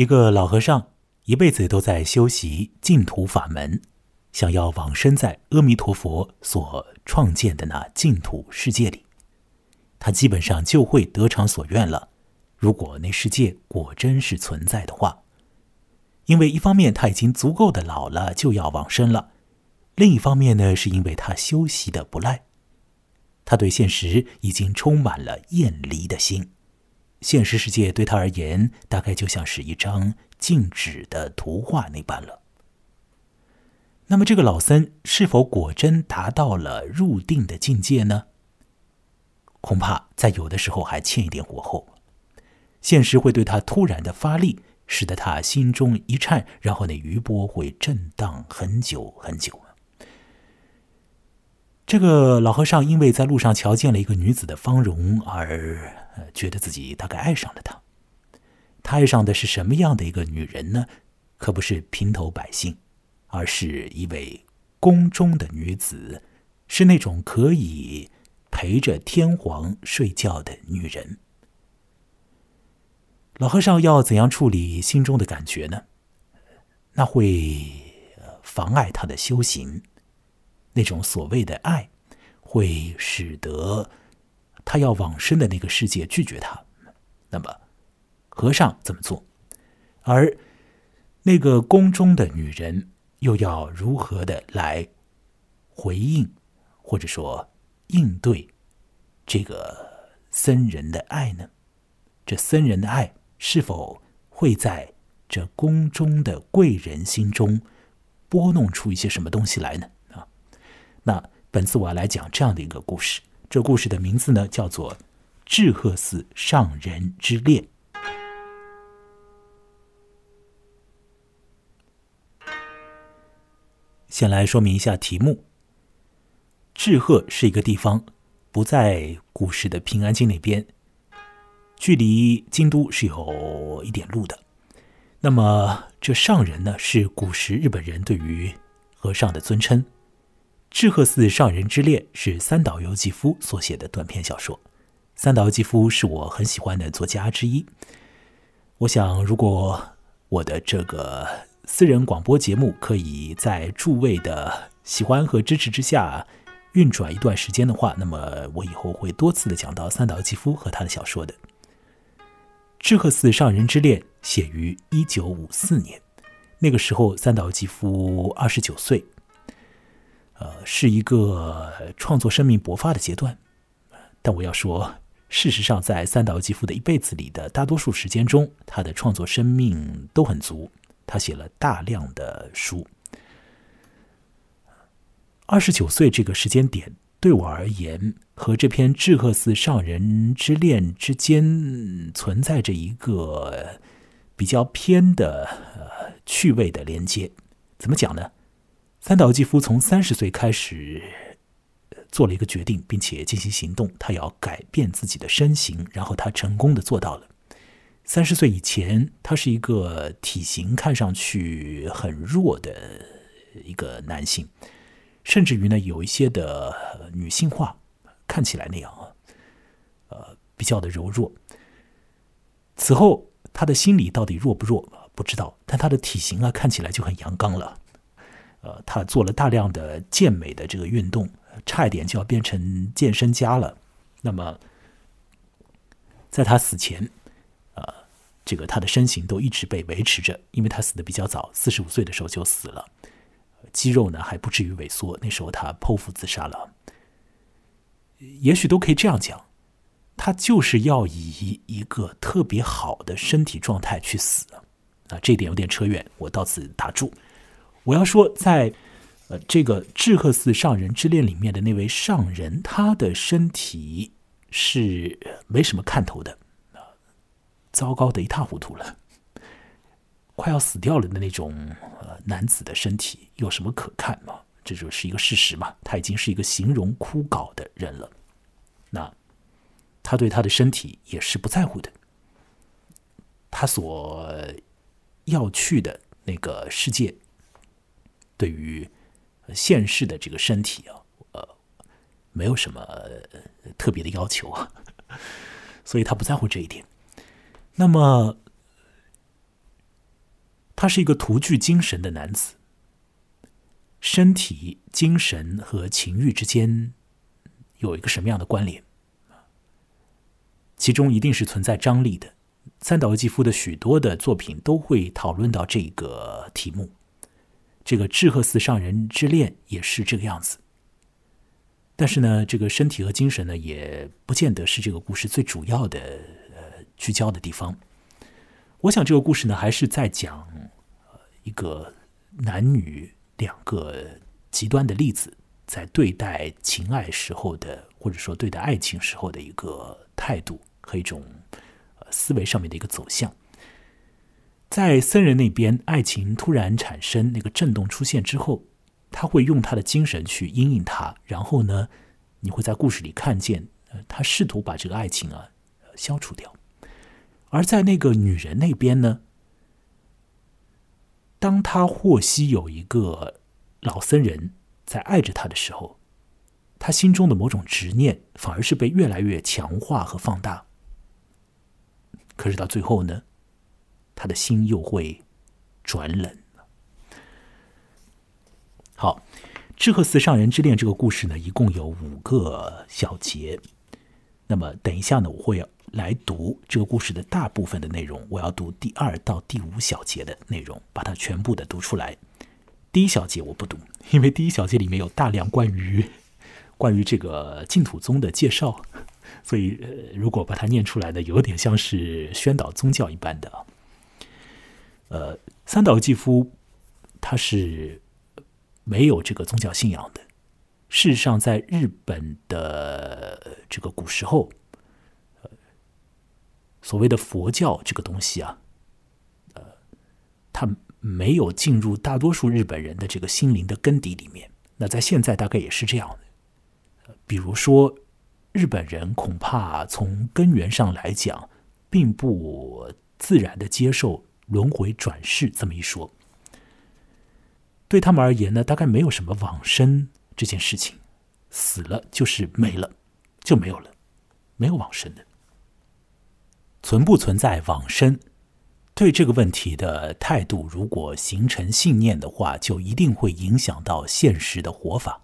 一个老和尚一辈子都在修习净土法门，想要往生在阿弥陀佛所创建的那净土世界里，他基本上就会得偿所愿了。如果那世界果真是存在的话，因为一方面他已经足够的老了，就要往生了；另一方面呢，是因为他修习的不赖，他对现实已经充满了厌离的心。现实世界对他而言，大概就像是一张静止的图画那般了。那么，这个老僧是否果真达到了入定的境界呢？恐怕在有的时候还欠一点火候。现实会对他突然的发力，使得他心中一颤，然后那余波会震荡很久很久。这个老和尚因为在路上瞧见了一个女子的芳容，而觉得自己大概爱上了她。他爱上的是什么样的一个女人呢？可不是平头百姓，而是一位宫中的女子，是那种可以陪着天皇睡觉的女人。老和尚要怎样处理心中的感觉呢？那会妨碍他的修行。那种所谓的爱，会使得他要往生的那个世界拒绝他。那么，和尚怎么做？而那个宫中的女人又要如何的来回应，或者说应对这个僧人的爱呢？这僧人的爱。是否会在这宫中的贵人心中拨弄出一些什么东西来呢？那本次我要来讲这样的一个故事。这故事的名字呢，叫做《智鹤寺上人之恋》。先来说明一下题目：智鹤是一个地方，不在故事的平安京那边。距离京都是有一点路的。那么，这上人呢，是古时日本人对于和尚的尊称。智鹤寺上人之恋是三岛由纪夫所写的短篇小说。三岛由纪夫是我很喜欢的作家之一。我想，如果我的这个私人广播节目可以在诸位的喜欢和支持之下运转一段时间的话，那么我以后会多次的讲到三岛由纪夫和他的小说的。《智鹤寺上人之恋》写于一九五四年，那个时候三岛由纪夫二十九岁，呃，是一个创作生命勃发的阶段。但我要说，事实上，在三岛由纪夫的一辈子里的大多数时间中，他的创作生命都很足，他写了大量的书。二十九岁这个时间点。对我而言，和这篇《智鹤寺上人之恋》之间存在着一个比较偏的呃趣味的连接。怎么讲呢？三岛纪夫从三十岁开始做了一个决定，并且进行行动，他要改变自己的身形，然后他成功的做到了。三十岁以前，他是一个体型看上去很弱的一个男性。甚至于呢，有一些的女性化，看起来那样啊，呃，比较的柔弱。此后，他的心理到底弱不弱，不知道。但他的体型啊，看起来就很阳刚了。呃，他做了大量的健美的这个运动，差一点就要变成健身家了。那么，在他死前，呃，这个他的身形都一直被维持着，因为他死的比较早，四十五岁的时候就死了。肌肉呢还不至于萎缩，那时候他剖腹自杀了。也许都可以这样讲，他就是要以一个特别好的身体状态去死啊！这点有点扯远，我到此打住。我要说，在呃这个智鹤寺上人之恋里面的那位上人，他的身体是没什么看头的啊，糟糕的一塌糊涂了。快要死掉了的那种呃男子的身体有什么可看吗？这就是一个事实嘛。他已经是一个形容枯槁的人了。那他对他的身体也是不在乎的。他所要去的那个世界，对于现世的这个身体啊，呃，没有什么特别的要求啊，所以他不在乎这一点。那么。他是一个徒具精神的男子，身体、精神和情欲之间有一个什么样的关联？其中一定是存在张力的。三岛由纪夫的许多的作品都会讨论到这个题目。这个《志贺寺上人之恋》也是这个样子。但是呢，这个身体和精神呢，也不见得是这个故事最主要的呃聚焦的地方。我想这个故事呢，还是在讲一个男女两个极端的例子，在对待情爱时候的，或者说对待爱情时候的一个态度和一种思维上面的一个走向。在僧人那边，爱情突然产生那个震动出现之后。他会用他的精神去阴影他，然后呢，你会在故事里看见，呃，他试图把这个爱情啊消除掉。而在那个女人那边呢，当他获悉有一个老僧人在爱着他的时候，他心中的某种执念反而是被越来越强化和放大。可是到最后呢，他的心又会转冷。好，《志贺寺上人之恋》这个故事呢，一共有五个小节。那么，等一下呢，我会来读这个故事的大部分的内容。我要读第二到第五小节的内容，把它全部的读出来。第一小节我不读，因为第一小节里面有大量关于关于这个净土宗的介绍，所以呃，如果把它念出来呢，有点像是宣导宗教一般的。呃，三岛纪夫他是。没有这个宗教信仰的。事实上，在日本的这个古时候，所谓的佛教这个东西啊，呃，它没有进入大多数日本人的这个心灵的根底里面。那在现在大概也是这样的。比如说，日本人恐怕从根源上来讲，并不自然的接受轮回转世这么一说。对他们而言呢，大概没有什么往生这件事情，死了就是没了，就没有了，没有往生的。存不存在往生？对这个问题的态度，如果形成信念的话，就一定会影响到现实的活法。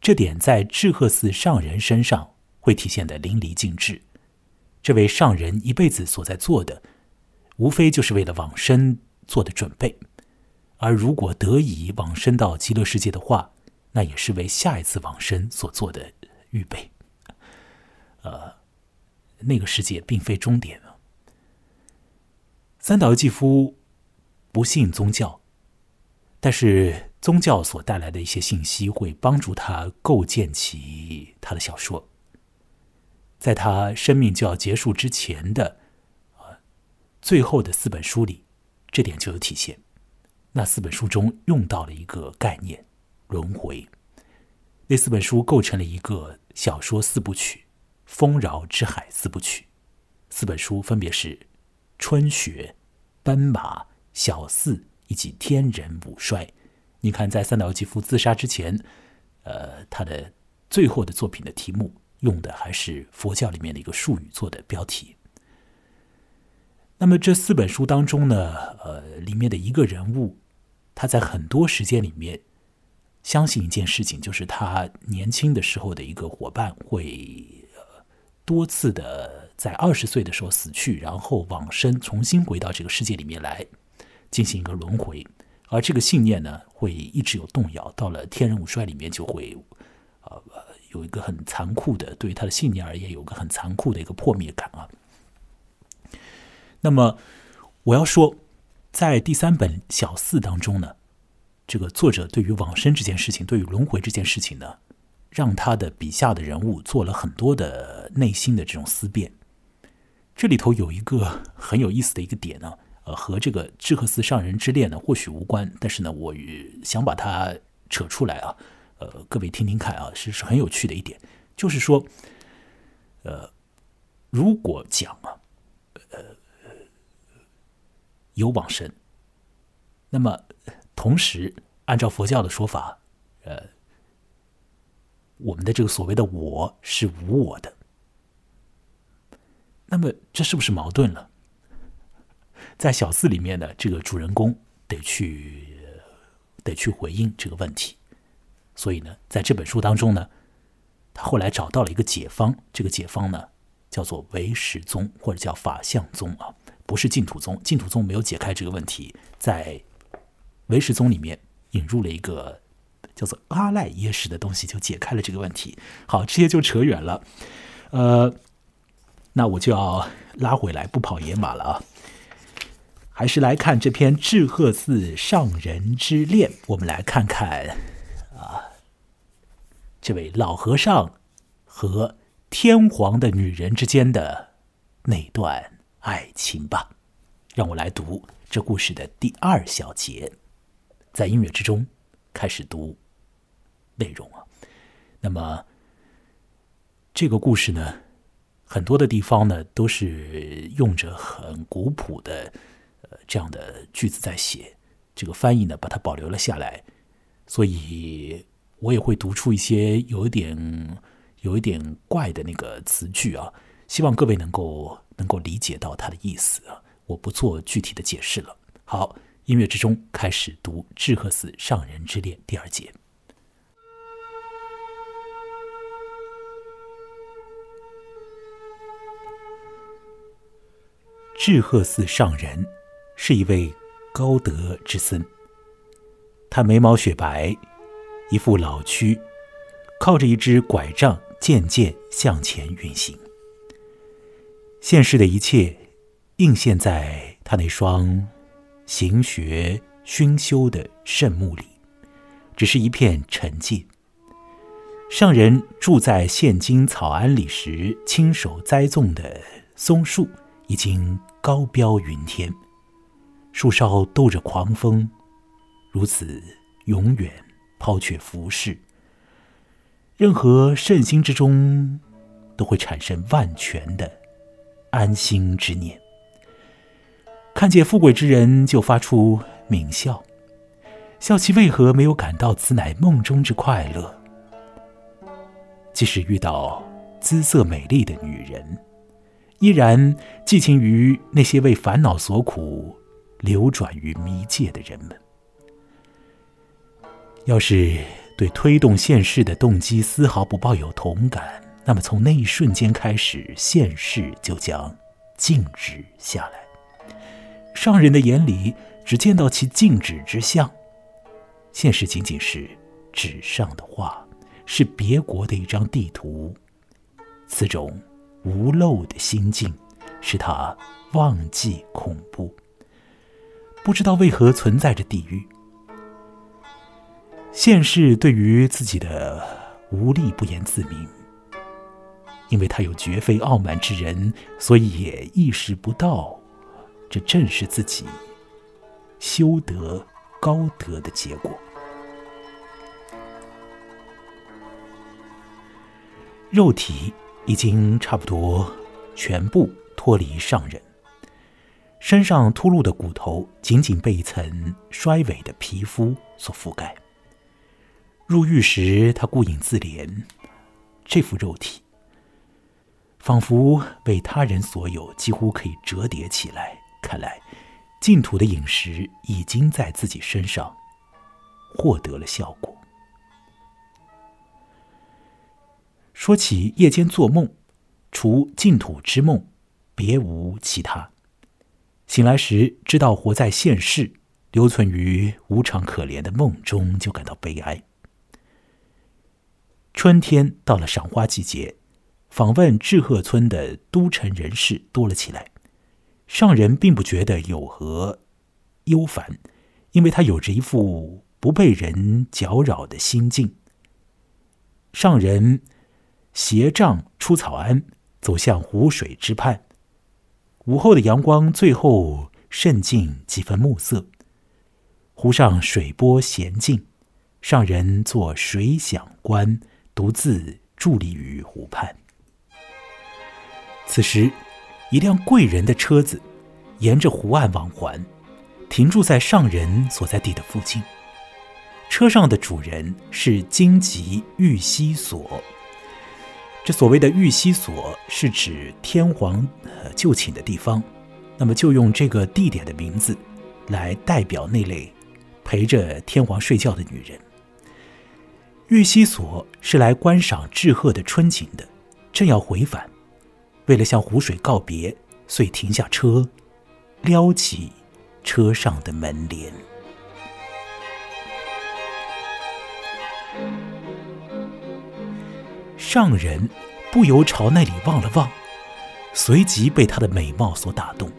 这点在智贺寺上人身上会体现的淋漓尽致。这位上人一辈子所在做的，无非就是为了往生做的准备。而如果得以往生到极乐世界的话，那也是为下一次往生所做的预备。呃，那个世界并非终点啊。三岛由纪夫不信宗教，但是宗教所带来的一些信息会帮助他构建起他的小说。在他生命就要结束之前的最后的四本书里，这点就有体现。那四本书中用到了一个概念——轮回。那四本书构成了一个小说四部曲，《丰饶之海》四部曲。四本书分别是《春雪》《斑马》《小四》以及《天人五衰》。你看，在三岛由纪夫自杀之前，呃，他的最后的作品的题目用的还是佛教里面的一个术语做的标题。那么这四本书当中呢，呃，里面的一个人物。他在很多时间里面相信一件事情，就是他年轻的时候的一个伙伴会多次的在二十岁的时候死去，然后往生，重新回到这个世界里面来进行一个轮回。而这个信念呢，会一直有动摇，到了天人五衰里面就会呃有一个很残酷的，对于他的信念而言，有个很残酷的一个破灭感啊。那么我要说。在第三本小四当中呢，这个作者对于往生这件事情，对于轮回这件事情呢，让他的笔下的人物做了很多的内心的这种思辨。这里头有一个很有意思的一个点呢，呃，和这个智克斯上人之恋呢或许无关，但是呢，我与想把它扯出来啊，呃，各位听听看啊，是是很有趣的一点，就是说，呃，如果讲啊。有往生，那么同时按照佛教的说法，呃，我们的这个所谓的我是无我的，那么这是不是矛盾了？在小四里面的，这个主人公得去得去回应这个问题，所以呢，在这本书当中呢，他后来找到了一个解方，这个解方呢叫做唯识宗或者叫法相宗啊，不是净土宗，净土宗没有解开这个问题，在唯识宗里面引入了一个叫做阿赖耶识的东西，就解开了这个问题。好，这些就扯远了，呃，那我就要拉回来，不跑野马了啊。还是来看这篇《智鹤寺上人之恋》，我们来看看啊，这位老和尚和天皇的女人之间的那段爱情吧。让我来读这故事的第二小节，在音乐之中开始读内容啊。那么这个故事呢，很多的地方呢都是用着很古朴的呃。这样的句子在写，这个翻译呢把它保留了下来，所以我也会读出一些有一点有一点怪的那个词句啊，希望各位能够能够理解到它的意思啊，我不做具体的解释了。好，音乐之中开始读《智鹤寺上人之恋》第二节，《智鹤寺上人》。是一位高德之僧。他眉毛雪白，一副老躯，靠着一只拐杖，渐渐向前运行。现世的一切，映现在他那双行学熏修的圣目里，只是一片沉寂。上人住在现今草庵里时，亲手栽种的松树，已经高标云天。树梢兜着狂风，如此永远抛却浮世。任何圣心之中，都会产生万全的安心之念。看见富贵之人，就发出抿笑，笑其为何没有感到此乃梦中之快乐？即使遇到姿色美丽的女人，依然寄情于那些为烦恼所苦。流转于迷界的人们，要是对推动现世的动机丝毫不抱有同感，那么从那一瞬间开始，现世就将静止下来。上人的眼里只见到其静止之相，现实仅仅是纸上的画，是别国的一张地图。此种无漏的心境，使他忘记恐怖。不知道为何存在着地狱。现世对于自己的无力不言自明，因为他有绝非傲慢之人，所以也意识不到，这正是自己修德高德的结果。肉体已经差不多全部脱离上人。身上秃露的骨头仅仅被一层衰萎的皮肤所覆盖。入狱时，他顾影自怜，这副肉体仿佛为他人所有，几乎可以折叠起来。看来，净土的饮食已经在自己身上获得了效果。说起夜间做梦，除净土之梦，别无其他。醒来时，知道活在现世，留存于无常可怜的梦中，就感到悲哀。春天到了，赏花季节，访问志贺村的都城人士多了起来。上人并不觉得有何忧烦，因为他有着一副不被人搅扰的心境。上人携杖出草庵，走向湖水之畔。午后的阳光最后渗进几分暮色，湖上水波闲静，上人坐水响观，独自伫立于湖畔。此时，一辆贵人的车子沿着湖岸往还，停住在上人所在地的附近。车上的主人是荆棘玉溪所。这所谓的玉溪所是指天皇就寝的地方，那么就用这个地点的名字来代表那类陪着天皇睡觉的女人。玉溪所是来观赏志贺的春景的，正要回返，为了向湖水告别，遂停下车，撩起车上的门帘。上人不由朝那里望了望，随即被她的美貌所打动。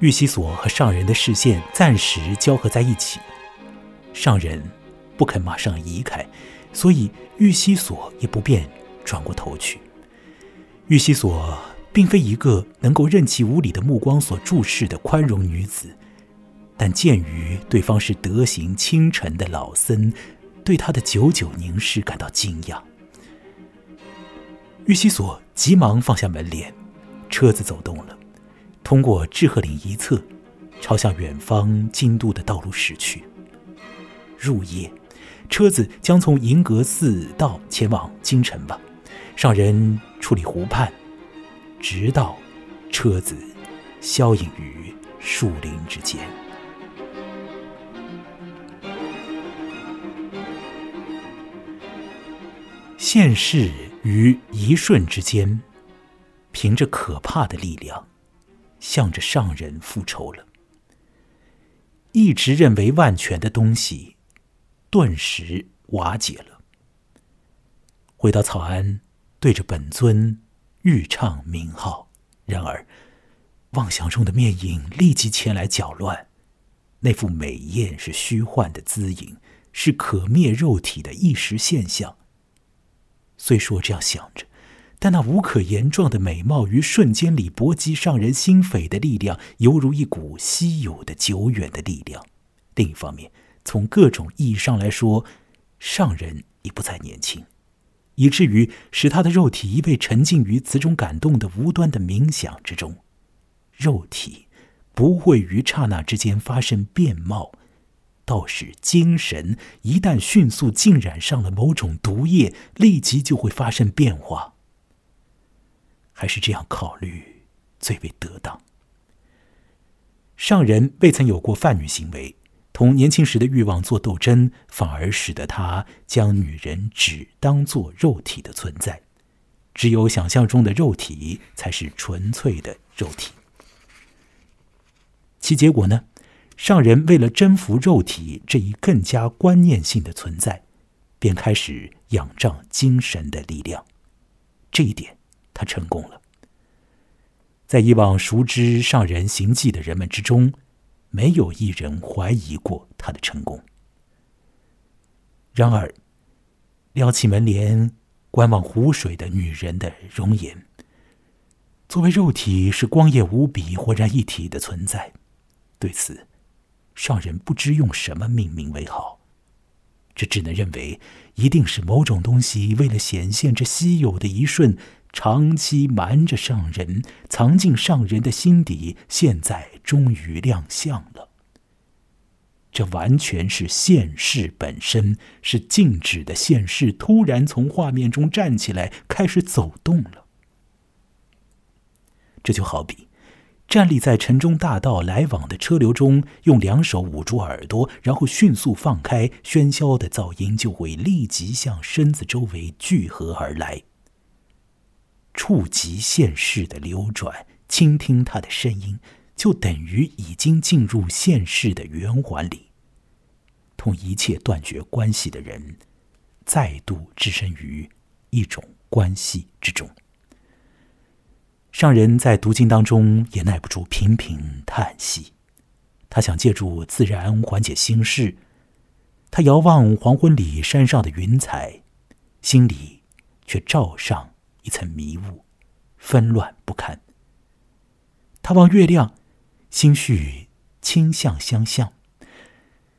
玉溪所和上人的视线暂时交合在一起，上人不肯马上移开，所以玉溪所也不便转过头去。玉溪所并非一个能够任其无理的目光所注视的宽容女子，但鉴于对方是德行清纯的老僧，对她的久久凝视感到惊讶。玉溪所急忙放下门帘，车子走动了。通过志贺岭一侧，朝向远方京都的道路驶去。入夜，车子将从银阁寺道前往京城吧。上人处理湖畔，直到车子消隐于树林之间。现世于一瞬之间，凭着可怕的力量。向着上人复仇了。一直认为万全的东西，顿时瓦解了。回到草庵，对着本尊欲唱名号，然而妄想中的面影立即前来搅乱。那副美艳是虚幻的姿影，是可灭肉体的一时现象。虽说这样想着。但那无可言状的美貌于瞬间里搏击上人心扉的力量，犹如一股稀有的、久远的力量。另一方面，从各种意义上来说，上人已不再年轻，以至于使他的肉体一味沉浸于此种感动的无端的冥想之中。肉体不会于刹那之间发生变貌，倒是精神一旦迅速浸染上了某种毒液，立即就会发生变化。还是这样考虑最为得当。上人未曾有过犯女行为，同年轻时的欲望做斗争，反而使得他将女人只当做肉体的存在，只有想象中的肉体才是纯粹的肉体。其结果呢？上人为了征服肉体这一更加观念性的存在，便开始仰仗精神的力量。这一点。他成功了。在以往熟知上人行迹的人们之中，没有一人怀疑过他的成功。然而，撩起门帘观望湖水的女人的容颜，作为肉体是光艳无比、浑然一体的存在，对此，上人不知用什么命名为好。这只能认为，一定是某种东西为了显现这稀有的一瞬。长期瞒着上人，藏进上人的心底，现在终于亮相了。这完全是现世本身，是静止的现世，突然从画面中站起来，开始走动了。这就好比站立在城中大道来往的车流中，用两手捂住耳朵，然后迅速放开，喧嚣的噪音就会立即向身子周围聚合而来。触及现世的流转，倾听他的声音，就等于已经进入现世的圆环里，同一切断绝关系的人，再度置身于一种关系之中。上人在读经当中也耐不住频频叹息，他想借助自然缓解心事。他遥望黄昏里山上的云彩，心里却罩上。一层迷雾，纷乱不堪。他望月亮，心绪倾向相向，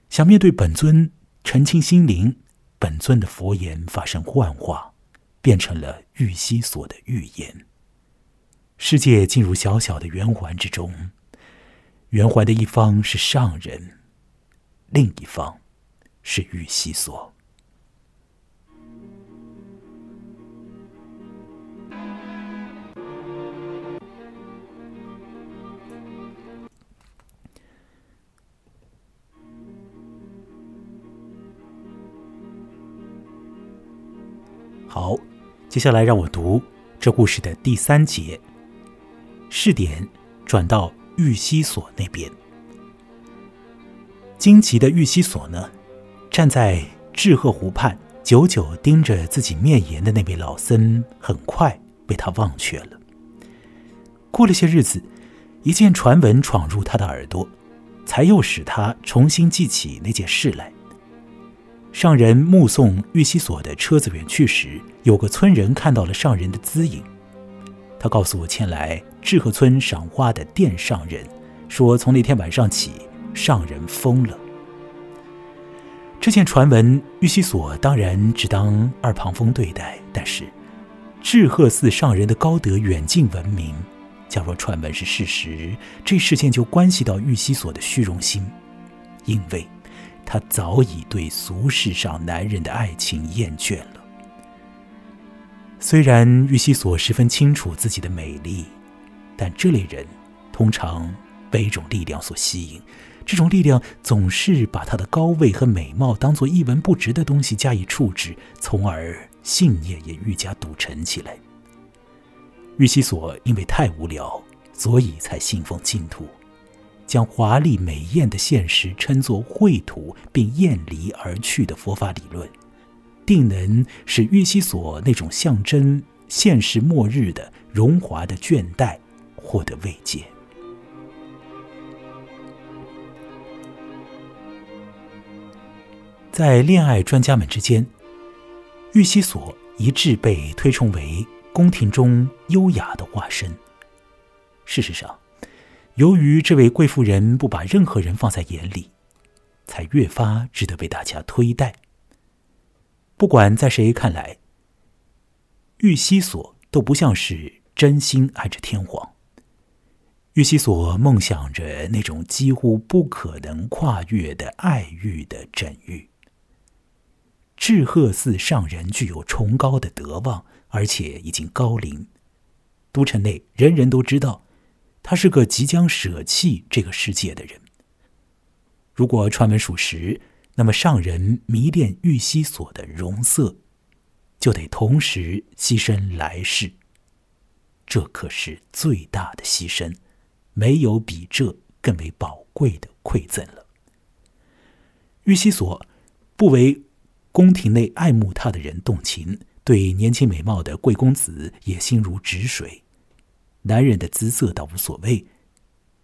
想面对本尊澄清心灵。本尊的佛言发生幻化，变成了玉溪所的预言。世界进入小小的圆环之中，圆环的一方是上人，另一方是玉溪所。接下来让我读这故事的第三节。试点转到玉溪所那边。荆棘的玉溪所呢，站在志贺湖畔，久久盯着自己面颜的那位老僧，很快被他忘却了。过了些日子，一件传闻闯入他的耳朵，才又使他重新记起那件事来。上人目送玉溪所的车子远去时，有个村人看到了上人的姿影。他告诉我前来志贺村赏花的店上人，说从那天晚上起，上人疯了。这件传闻，玉溪所当然只当二旁风对待。但是，志贺寺上人的高德远近闻名，假若传闻是事实，这事件就关系到玉溪所的虚荣心，因为。他早已对俗世上男人的爱情厌倦了。虽然玉溪所十分清楚自己的美丽，但这类人通常被一种力量所吸引，这种力量总是把他的高位和美貌当作一文不值的东西加以处置，从而信念也愈加笃沉起来。玉溪所因为太无聊，所以才信奉净土。将华丽美艳的现实称作秽土，并厌离而去的佛法理论，定能使玉溪所那种象征现实末日的荣华的倦怠获得慰藉。在恋爱专家们之间，玉溪所一致被推崇为宫廷中优雅的化身。事实上。由于这位贵妇人不把任何人放在眼里，才越发值得被大家推戴。不管在谁看来，玉溪所都不像是真心爱着天皇。玉溪所梦想着那种几乎不可能跨越的爱欲的枕域。智鹤寺上人具有崇高的德望，而且已经高龄，都城内人人都知道。他是个即将舍弃这个世界的人。如果传闻属实，那么上人迷恋玉溪所的容色，就得同时牺牲来世。这可是最大的牺牲，没有比这更为宝贵的馈赠了。玉溪所不为宫廷内爱慕他的人动情，对年轻美貌的贵公子也心如止水。男人的姿色倒无所谓，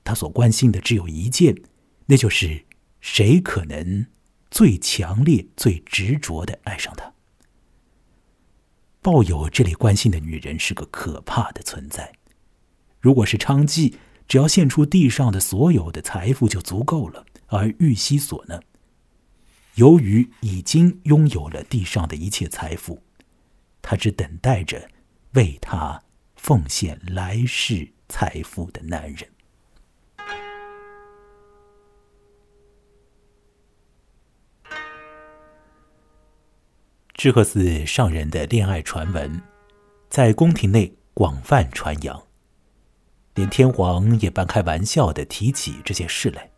他所关心的只有一件，那就是谁可能最强烈、最执着的爱上他。抱有这类关心的女人是个可怕的存在。如果是娼妓，只要献出地上的所有的财富就足够了；而玉溪所呢，由于已经拥有了地上的一切财富，他只等待着为他。奉献来世财富的男人。智贺寺上人的恋爱传闻，在宫廷内广泛传扬，连天皇也半开玩笑的提起这件事来。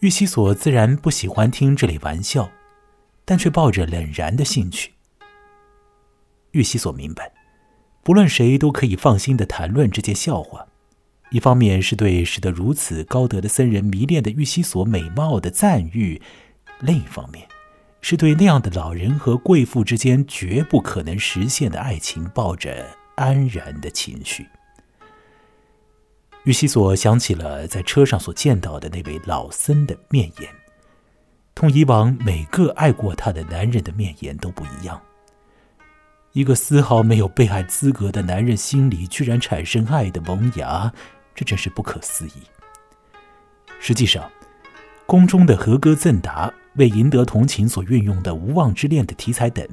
玉溪所自然不喜欢听这类玩笑，但却抱着冷然的兴趣。玉溪所明白。不论谁都可以放心的谈论这件笑话，一方面是对使得如此高德的僧人迷恋的玉溪所美貌的赞誉，另一方面是对那样的老人和贵妇之间绝不可能实现的爱情抱着安然的情绪。玉溪所想起了在车上所见到的那位老僧的面颜，同以往每个爱过他的男人的面颜都不一样。一个丝毫没有被爱资格的男人心里居然产生爱的萌芽，这真是不可思议。实际上，宫中的和歌赠答为赢得同情所运用的无望之恋的题材等，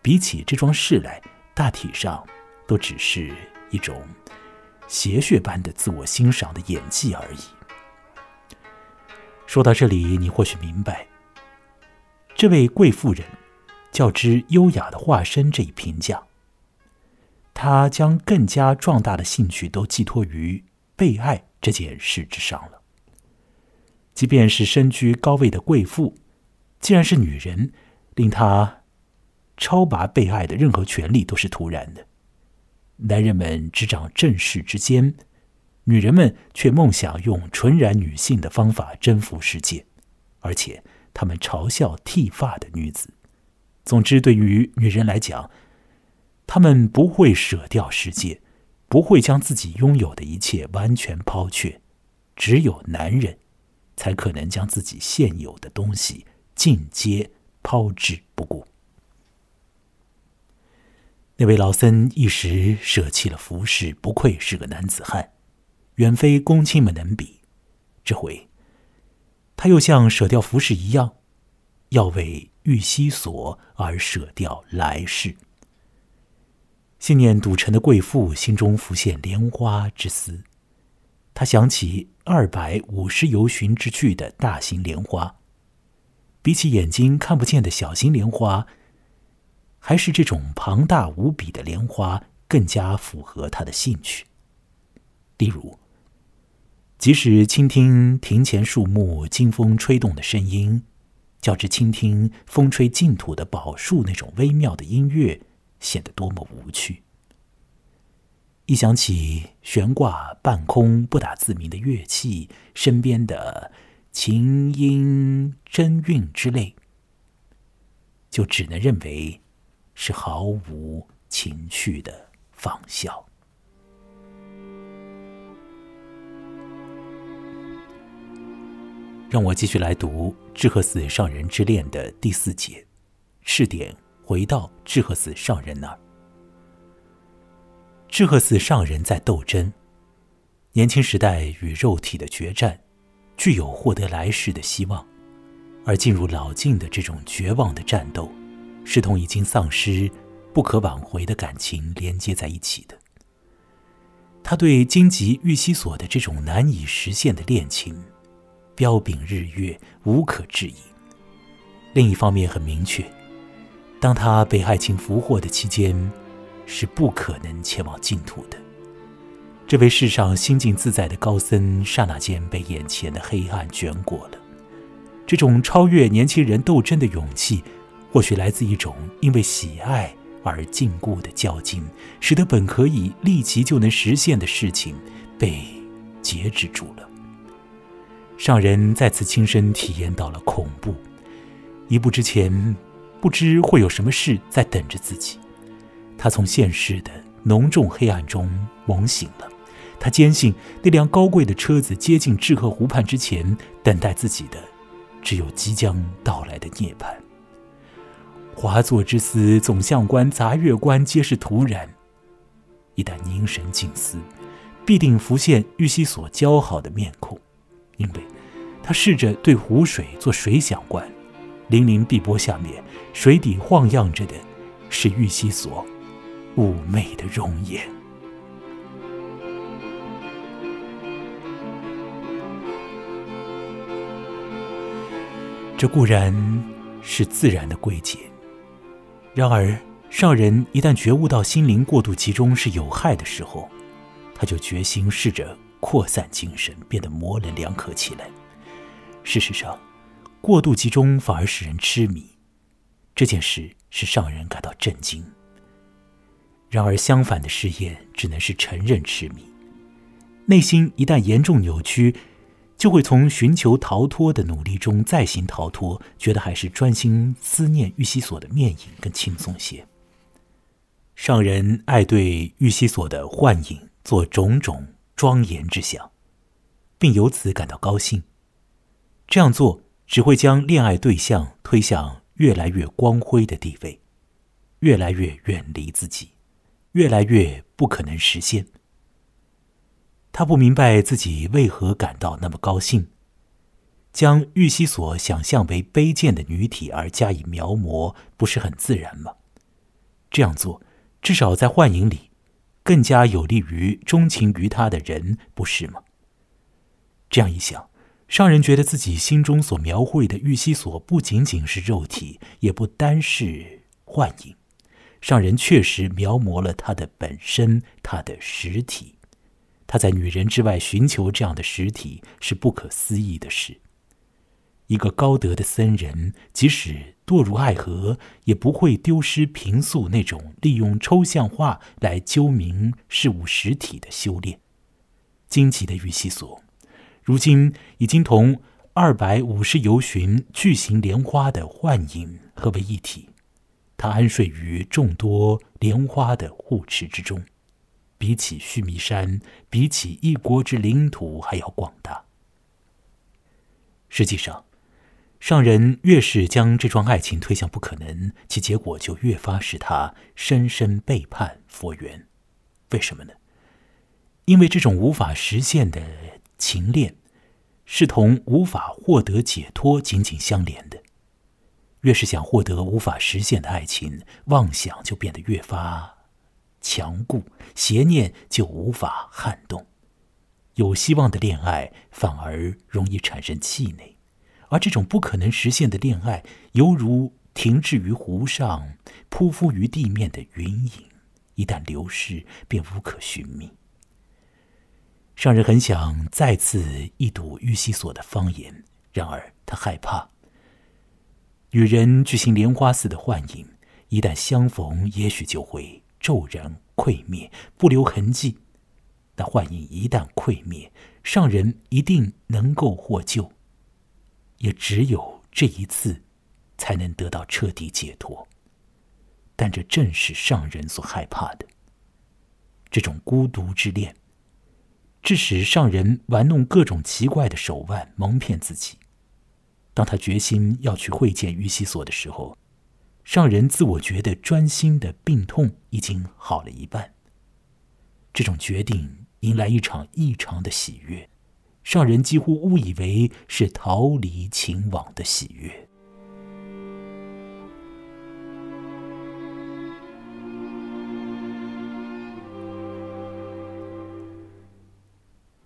比起这桩事来，大体上都只是一种邪血般的自我欣赏的演技而已。说到这里，你或许明白，这位贵妇人。较之优雅的化身这一评价，他将更加壮大的兴趣都寄托于被爱这件事之上了。即便是身居高位的贵妇，既然是女人，令他超拔被爱的任何权利都是突然的。男人们执掌正事之间，女人们却梦想用纯然女性的方法征服世界，而且他们嘲笑剃发的女子。总之，对于女人来讲，她们不会舍掉世界，不会将自己拥有的一切完全抛却。只有男人，才可能将自己现有的东西尽皆抛之不顾。那位老僧一时舍弃了服饰，不愧是个男子汉，远非公卿们能比。这回，他又像舍掉服饰一样，要为玉溪所而舍掉来世。信念赌城的贵妇心中浮现莲花之思，她想起二百五十游巡之巨的大型莲花，比起眼睛看不见的小型莲花。还是这种庞大无比的莲花更加符合她的兴趣。例如，即使倾听庭前树木经风吹动的声音，较之倾听风吹净土的宝树那种微妙的音乐，显得多么无趣。一想起悬挂半空不打自鸣的乐器，身边的琴音真韵之类，就只能认为。是毫无情趣的仿效。让我继续来读《智鹤寺上人之恋》的第四节，试点回到智鹤寺上人那儿。智鹤寺上人在斗争，年轻时代与肉体的决战，具有获得来世的希望，而进入老境的这种绝望的战斗。是同已经丧失、不可挽回的感情连接在一起的。他对荆棘玉溪所的这种难以实现的恋情，标炳日月，无可置疑。另一方面很明确，当他被爱情俘获的期间，是不可能前往净土的。这位世上心境自在的高僧，刹那间被眼前的黑暗卷裹了。这种超越年轻人斗争的勇气。或许来自一种因为喜爱而禁锢的较劲，使得本可以立即就能实现的事情被截止住了。上人再次亲身体验到了恐怖，一步之前不知会有什么事在等着自己。他从现世的浓重黑暗中猛醒了，他坚信那辆高贵的车子接近志贺湖畔之前，等待自己的只有即将到来的涅槃。华座之思，总相观、杂月观，皆是徒然。一旦凝神静思，必定浮现玉溪所姣好的面孔，因为他试着对湖水做水响观。粼粼碧波下面，水底晃漾着的，是玉溪所妩媚的容颜。这固然是自然的归结。然而，上人一旦觉悟到心灵过度集中是有害的时候，他就决心试着扩散精神，变得模棱两可起来。事实上，过度集中反而使人痴迷。这件事使上人感到震惊。然而，相反的试验只能是承认痴迷。内心一旦严重扭曲。就会从寻求逃脱的努力中再行逃脱，觉得还是专心思念玉溪所的面影更轻松些。上人爱对玉溪所的幻影做种种庄严之想，并由此感到高兴。这样做只会将恋爱对象推向越来越光辉的地位，越来越远离自己，越来越不可能实现。他不明白自己为何感到那么高兴，将玉溪所想象为卑贱的女体而加以描摹，不是很自然吗？这样做，至少在幻影里，更加有利于钟情于他的人，不是吗？这样一想，上人觉得自己心中所描绘的玉溪所不仅仅是肉体，也不单是幻影。上人确实描摹了他的本身，他的实体。他在女人之外寻求这样的实体是不可思议的事。一个高德的僧人，即使堕入爱河，也不会丢失平素那种利用抽象化来究明事物实体的修炼。荆棘的玉溪所，如今已经同二百五十游巡巨型莲花的幻影合为一体。它安睡于众多莲花的护持之中，比起须弥山，比起一国之领土还要广大。实际上。上人越是将这桩爱情推向不可能，其结果就越发使他深深背叛佛缘。为什么呢？因为这种无法实现的情恋，是同无法获得解脱紧紧相连的。越是想获得无法实现的爱情，妄想就变得越发强固，邪念就无法撼动。有希望的恋爱反而容易产生气馁。而这种不可能实现的恋爱，犹如停滞于湖上、匍匐于地面的云影，一旦流失，便无可寻觅。上人很想再次一睹玉溪所的方言，然而他害怕与人举行莲花似的幻影，一旦相逢，也许就会骤然溃灭，不留痕迹。那幻影一旦溃灭，上人一定能够获救。也只有这一次，才能得到彻底解脱。但这正是上人所害怕的。这种孤独之恋，致使上人玩弄各种奇怪的手腕，蒙骗自己。当他决心要去会见玉溪所的时候，上人自我觉得专心的病痛已经好了一半。这种决定迎来一场异常的喜悦。上人几乎误以为是逃离情网的喜悦。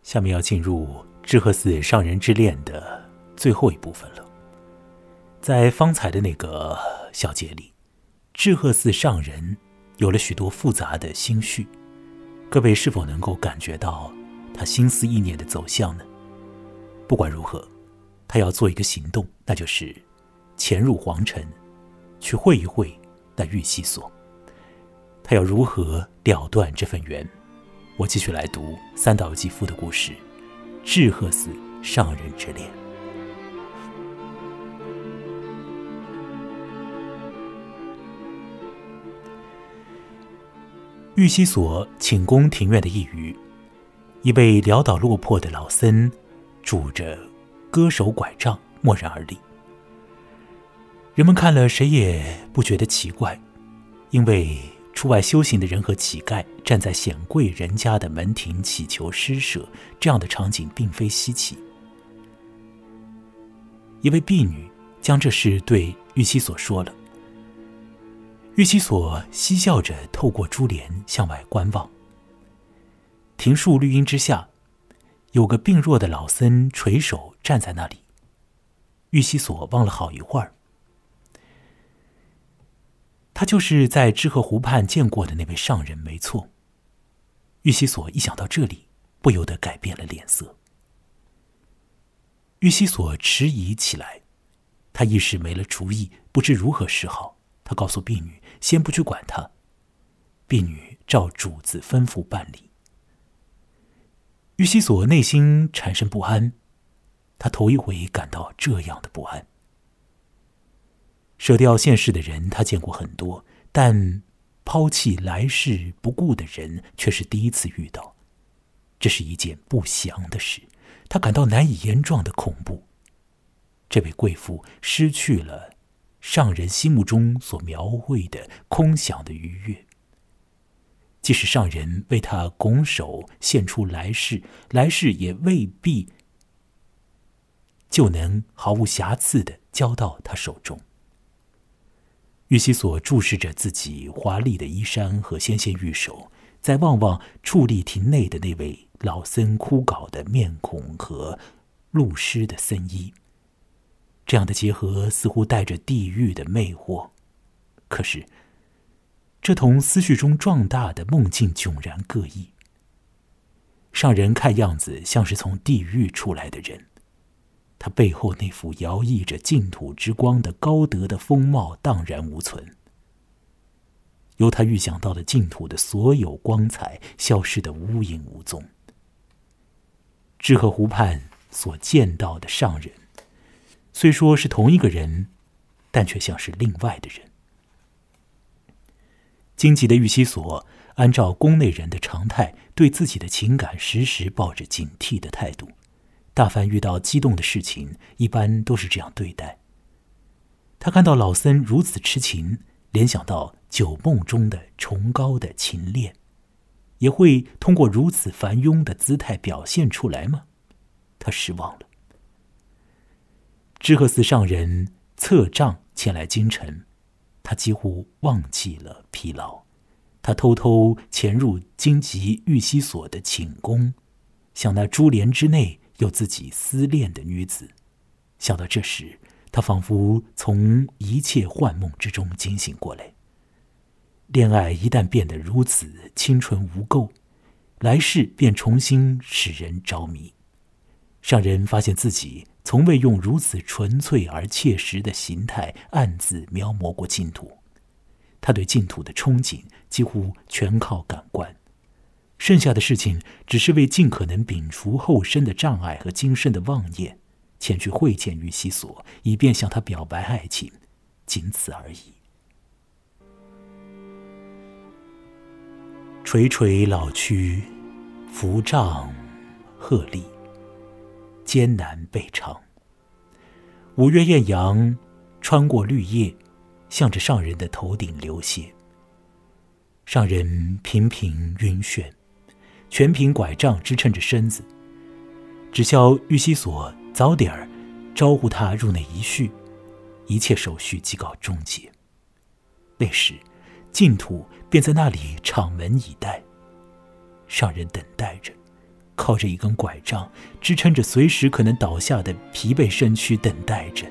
下面要进入智鹤寺上人之恋的最后一部分了。在方才的那个小节里，智鹤寺上人有了许多复杂的心绪，各位是否能够感觉到他心思意念的走向呢？不管如何，他要做一个行动，那就是潜入皇城，去会一会那玉溪所。他要如何了断这份缘？我继续来读三岛由纪夫的故事《智鹤寺上人之恋》。玉溪所寝宫庭院的一隅，一位潦倒落魄的老僧。拄着歌手拐杖，默然而立。人们看了，谁也不觉得奇怪，因为出外修行的人和乞丐站在显贵人家的门庭祈求施舍，这样的场景并非稀奇。一位婢女将这事对玉溪所说了。玉溪所嬉笑着透过珠帘向外观望。庭树绿荫之下。有个病弱的老僧垂手站在那里。玉溪所望了好一会儿，他就是在知鹤湖畔见过的那位上人，没错。玉溪所一想到这里，不由得改变了脸色。玉溪所迟疑起来，他一时没了主意，不知如何是好。他告诉婢女，先不去管他。婢女照主子吩咐办理。玉溪所内心产生不安，他头一回感到这样的不安。舍掉现世的人，他见过很多，但抛弃来世不顾的人却是第一次遇到。这是一件不祥的事，他感到难以言状的恐怖。这位贵妇失去了上人心目中所描绘的空想的愉悦。即使上人为他拱手献出来世，来世也未必就能毫无瑕疵的交到他手中。玉溪所注视着自己华丽的衣衫和纤纤玉手，再望望矗立亭内的那位老僧枯槁的面孔和露湿的僧衣，这样的结合似乎带着地狱的魅惑。可是。这同思绪中壮大的梦境迥然各异。上人看样子像是从地狱出来的人，他背后那副摇曳着净土之光的高德的风貌荡然无存，由他预想到的净土的所有光彩消失的无影无踪。志和湖畔所见到的上人，虽说是同一个人，但却像是另外的人。荆棘的玉溪所按照宫内人的常态，对自己的情感时时抱着警惕的态度。大凡遇到激动的事情，一般都是这样对待。他看到老僧如此痴情，联想到酒梦中的崇高的情恋，也会通过如此繁庸的姿态表现出来吗？他失望了。知鹤寺上人策杖前来京城，他几乎忘记了疲劳。他偷偷潜入荆棘玉溪所的寝宫，想那珠帘之内。有自己思恋的女子，想到这时，他仿佛从一切幻梦之中惊醒过来。恋爱一旦变得如此清纯无垢，来世便重新使人着迷。上人发现自己从未用如此纯粹而切实的形态暗自描摹过净土，他对净土的憧憬几乎全靠感官。剩下的事情，只是为尽可能摒除后生的障碍和今生的妄念，前去会见玉溪所，以便向他表白爱情，仅此而已。垂垂老躯，扶杖鹤立，艰难备尝。五月艳阳穿过绿叶，向着上人的头顶流泻。上人频频晕眩。全凭拐杖支撑着身子，只消玉溪所早点儿招呼他入内一叙，一切手续即告终结。那时，净土便在那里敞门以待，上人等待着，靠着一根拐杖支撑着随时可能倒下的疲惫身躯，等待着。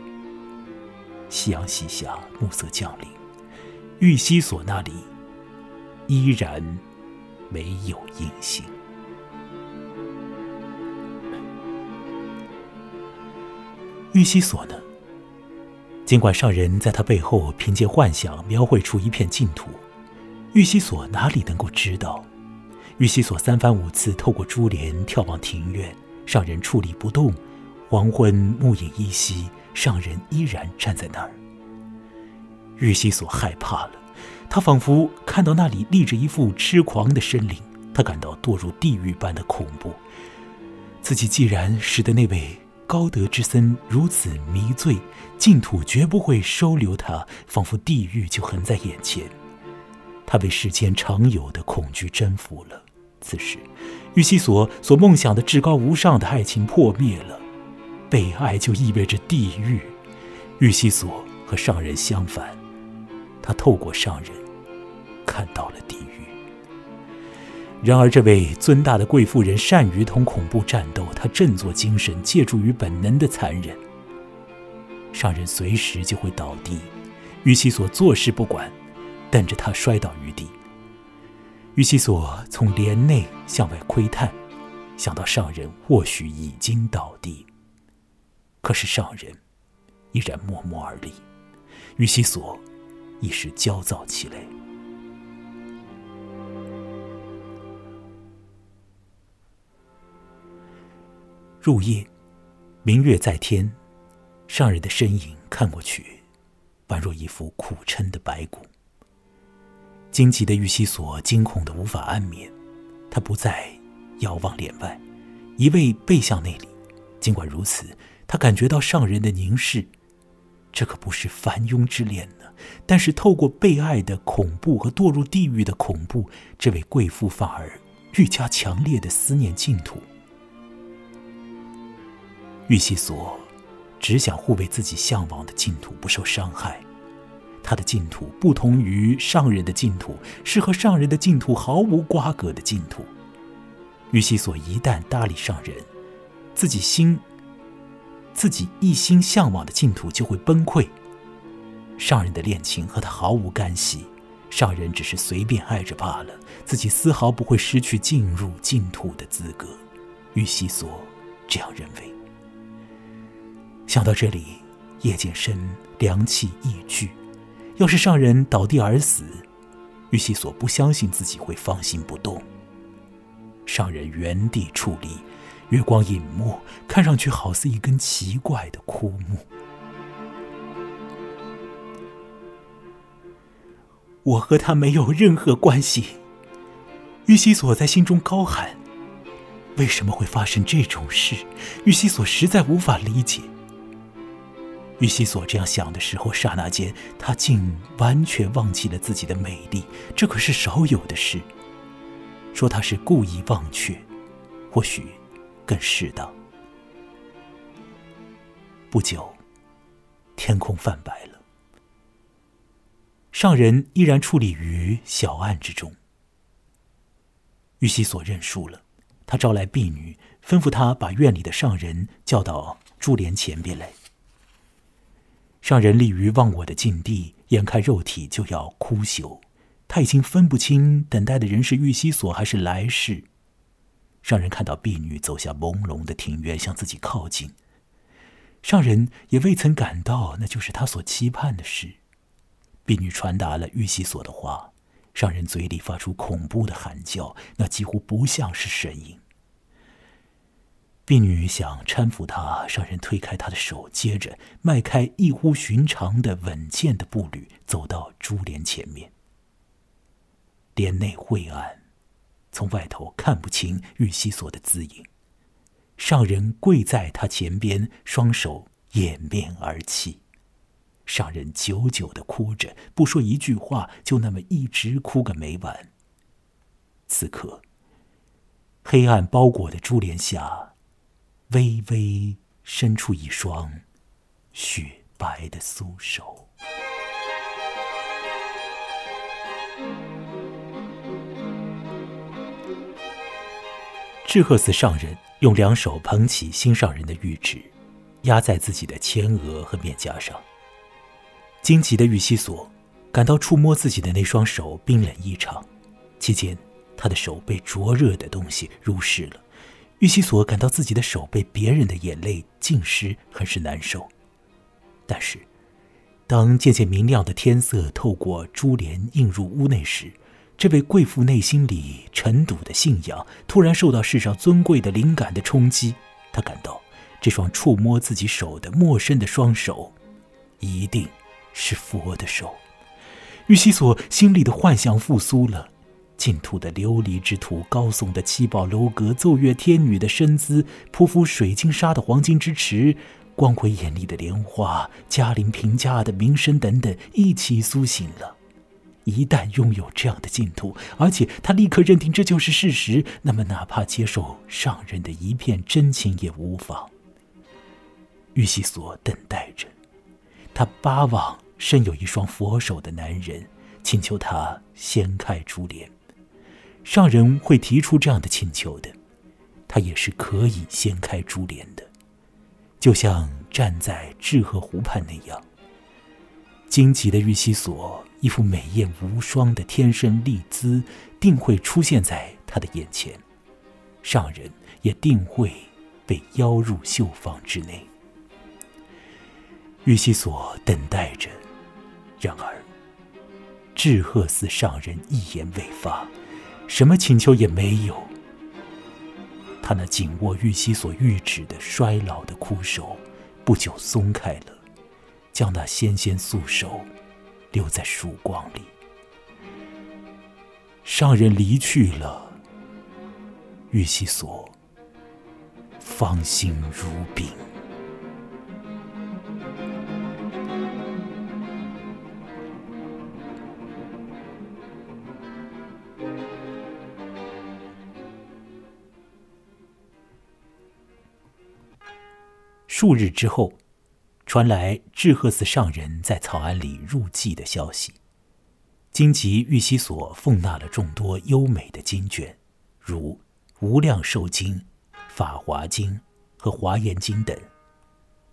夕阳西下，暮色降临，玉溪所那里依然。没有音信。玉溪所呢？尽管上人在他背后凭借幻想描绘出一片净土，玉溪所哪里能够知道？玉溪所三番五次透过珠帘眺望庭院，上人矗立不动。黄昏暮影依稀，上人依然站在那儿。玉溪所害怕了。他仿佛看到那里立着一副痴狂的身灵，他感到堕入地狱般的恐怖。自己既然使得那位高德之僧如此迷醉，净土绝不会收留他，仿佛地狱就横在眼前。他被世间常有的恐惧征服了。此时，玉溪所所梦想的至高无上的爱情破灭了，被爱就意味着地狱。玉溪所和上人相反，他透过上人。看到了地狱。然而，这位尊大的贵妇人善于同恐怖战斗，她振作精神，借助于本能的残忍。上人随时就会倒地，玉溪所坐视不管，等着他摔倒于地。于其所从帘内向外窥探，想到上人或许已经倒地，可是上人依然默默而立。于其所一时焦躁起来。入夜，明月在天，上人的身影看过去，宛若一副苦撑的白骨。荆棘的玉溪所惊恐的无法安眠，他不再遥望帘外，一味背向那里。尽管如此，他感觉到上人的凝视，这可不是凡庸之恋呢。但是透过被爱的恐怖和堕入地狱的恐怖，这位贵妇反而愈加强烈的思念净土。玉溪所只想护卫自己向往的净土不受伤害。他的净土不同于上人的净土，是和上人的净土毫无瓜葛的净土。玉溪所一旦搭理上人，自己心、自己一心向往的净土就会崩溃。上人的恋情和他毫无干系，上人只是随便爱着罢了，自己丝毫不会失去进入净土的资格。玉溪所这样认为。想到这里，叶剑生凉气溢聚。要是上人倒地而死，玉溪所不相信自己会放心不动。上人原地矗立，月光隐没，看上去好似一根奇怪的枯木。我和他没有任何关系。玉溪所在心中高喊：“为什么会发生这种事？”玉溪所实在无法理解。玉溪所这样想的时候，刹那间，他竟完全忘记了自己的美丽。这可是少有的事。说他是故意忘却，或许更适当。不久，天空泛白了。上人依然矗立于小案之中。玉溪所认输了，他招来婢女，吩咐他把院里的上人叫到珠帘前边来。上人立于忘我的境地，眼看肉体就要枯朽，他已经分不清等待的人是玉溪所还是来世。上人看到婢女走下朦胧的庭院，向自己靠近。上人也未曾感到那就是他所期盼的事。婢女传达了玉溪所的话，上人嘴里发出恐怖的喊叫，那几乎不像是声音。婢女想搀扶他，上人推开他的手，接着迈开异乎寻常的稳健的步履，走到珠帘前面。帘内晦暗，从外头看不清玉溪所的姿影。上人跪在他前边，双手掩面而泣。上人久久的哭着，不说一句话，就那么一直哭个没完。此刻，黑暗包裹的珠帘下。微微伸出一双雪白的素手。智鹤寺上人用两手捧起心上人的玉指，压在自己的前额和面颊上。惊奇的玉溪所感到触摸自己的那双手冰冷异常，期间他的手被灼热的东西濡湿了。玉溪所感到自己的手被别人的眼泪浸湿，很是难受。但是，当渐渐明亮的天色透过珠帘映入屋内时，这位贵妇内心里沉笃的信仰突然受到世上尊贵的灵感的冲击。她感到，这双触摸自己手的陌生的双手，一定是佛的手。玉溪所心里的幻想复苏了。净土的琉璃之土，高耸的七宝楼阁，奏乐天女的身姿，匍匐水晶沙的黄金之池，光辉艳丽的莲花，嘉陵平家的名声等等，一起苏醒了。一旦拥有这样的净土，而且他立刻认定这就是事实，那么哪怕接受上人的一片真情也无妨。玉溪所等待着，他巴望身有一双佛手的男人，请求他掀开珠帘。上人会提出这样的请求的，他也是可以掀开珠帘的，就像站在智鹤湖畔那样。荆棘的玉溪所，一副美艳无双的天生丽姿，定会出现在他的眼前，上人也定会被邀入绣房之内。玉溪所等待着，然而智鹤寺上人一言未发。什么请求也没有。他那紧握玉溪所玉指的衰老的枯手，不久松开了，将那纤纤素手留在曙光里。上人离去了，玉溪所芳心如冰。数日之后，传来智鹤寺上人在草庵里入寂的消息。经籍玉溪所奉纳了众多优美的经卷，如《无量寿经》《法华经》和《华严经》等，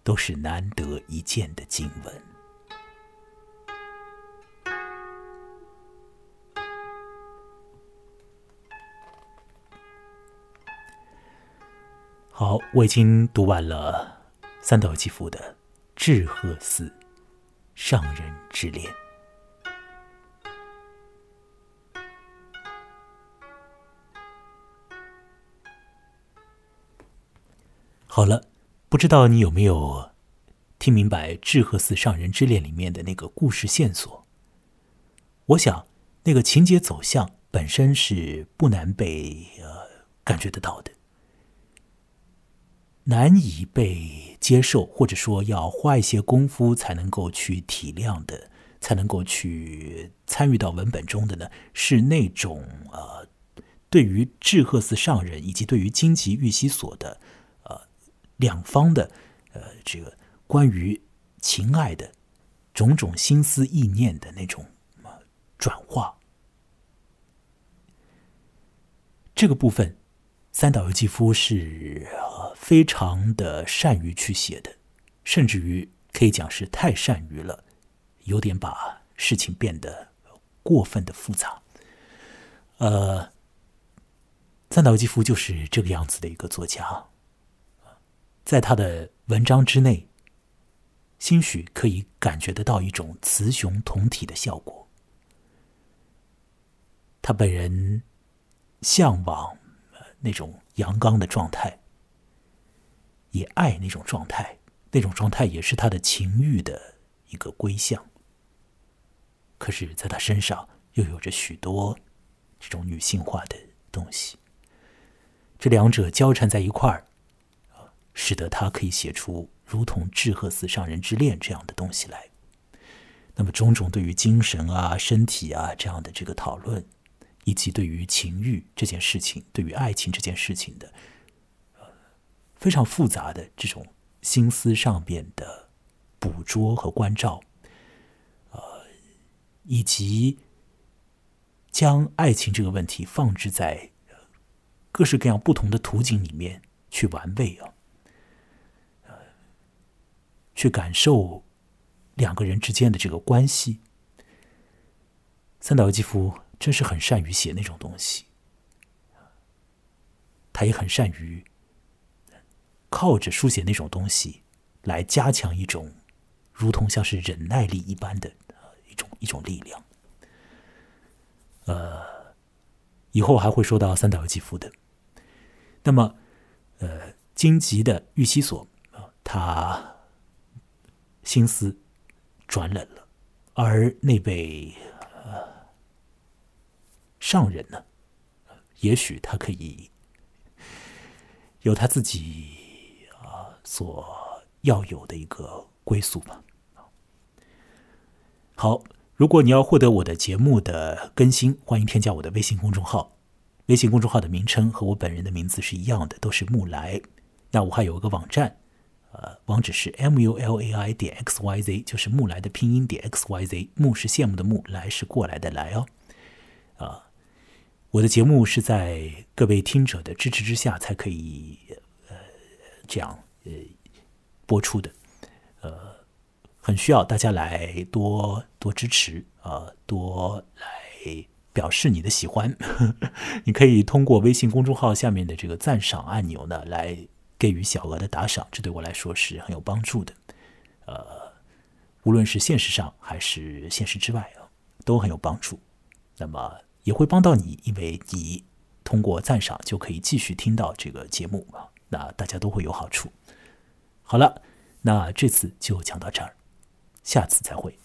都是难得一见的经文。好，我已经读完了。三岛由纪夫的《志贺寺上人之恋》。好了，不知道你有没有听明白《志贺寺上人之恋》里面的那个故事线索？我想，那个情节走向本身是不难被呃感觉得到的。难以被接受，或者说要花一些功夫才能够去体谅的，才能够去参与到文本中的呢？是那种呃，对于志贺寺上人以及对于荆棘玉溪所的呃。两方的，呃，这个关于情爱的种种心思意念的那种转化，这个部分，三岛由纪夫是非常的善于去写的，甚至于可以讲是太善于了，有点把事情变得过分的复杂。呃，三岛由纪夫就是这个样子的一个作家。在他的文章之内，兴许可以感觉得到一种雌雄同体的效果。他本人向往那种阳刚的状态，也爱那种状态，那种状态也是他的情欲的一个归向。可是，在他身上又有着许多这种女性化的东西，这两者交缠在一块儿。使得他可以写出如同《志贺寺上人之恋》这样的东西来。那么，种种对于精神啊、身体啊这样的这个讨论，以及对于情欲这件事情、对于爱情这件事情的，非常复杂的这种心思上边的捕捉和关照，呃，以及将爱情这个问题放置在各式各样不同的图景里面去玩味啊。去感受两个人之间的这个关系，三岛由纪夫真是很善于写那种东西，他也很善于靠着书写那种东西来加强一种如同像是忍耐力一般的一种一种力量。呃，以后还会说到三岛由纪夫的。那么，呃，荆棘的玉溪所啊，他。心思转冷了，而那位上人呢？也许他可以有他自己啊所要有的一个归宿吧。好，如果你要获得我的节目的更新，欢迎添加我的微信公众号。微信公众号的名称和我本人的名字是一样的，都是木来。那我还有一个网站。呃，网址是 m u l a i 点 x y z，就是木来的拼音点 x y z。木是羡慕的木，来是过来的来哦。啊，我的节目是在各位听者的支持之下才可以呃这样呃播出的。呃，很需要大家来多多支持啊，多来表示你的喜欢。你可以通过微信公众号下面的这个赞赏按钮呢来。给予小额的打赏，这对我来说是很有帮助的。呃，无论是现实上还是现实之外啊，都很有帮助。那么也会帮到你，因为你通过赞赏就可以继续听到这个节目啊，那大家都会有好处。好了，那这次就讲到这儿，下次再会。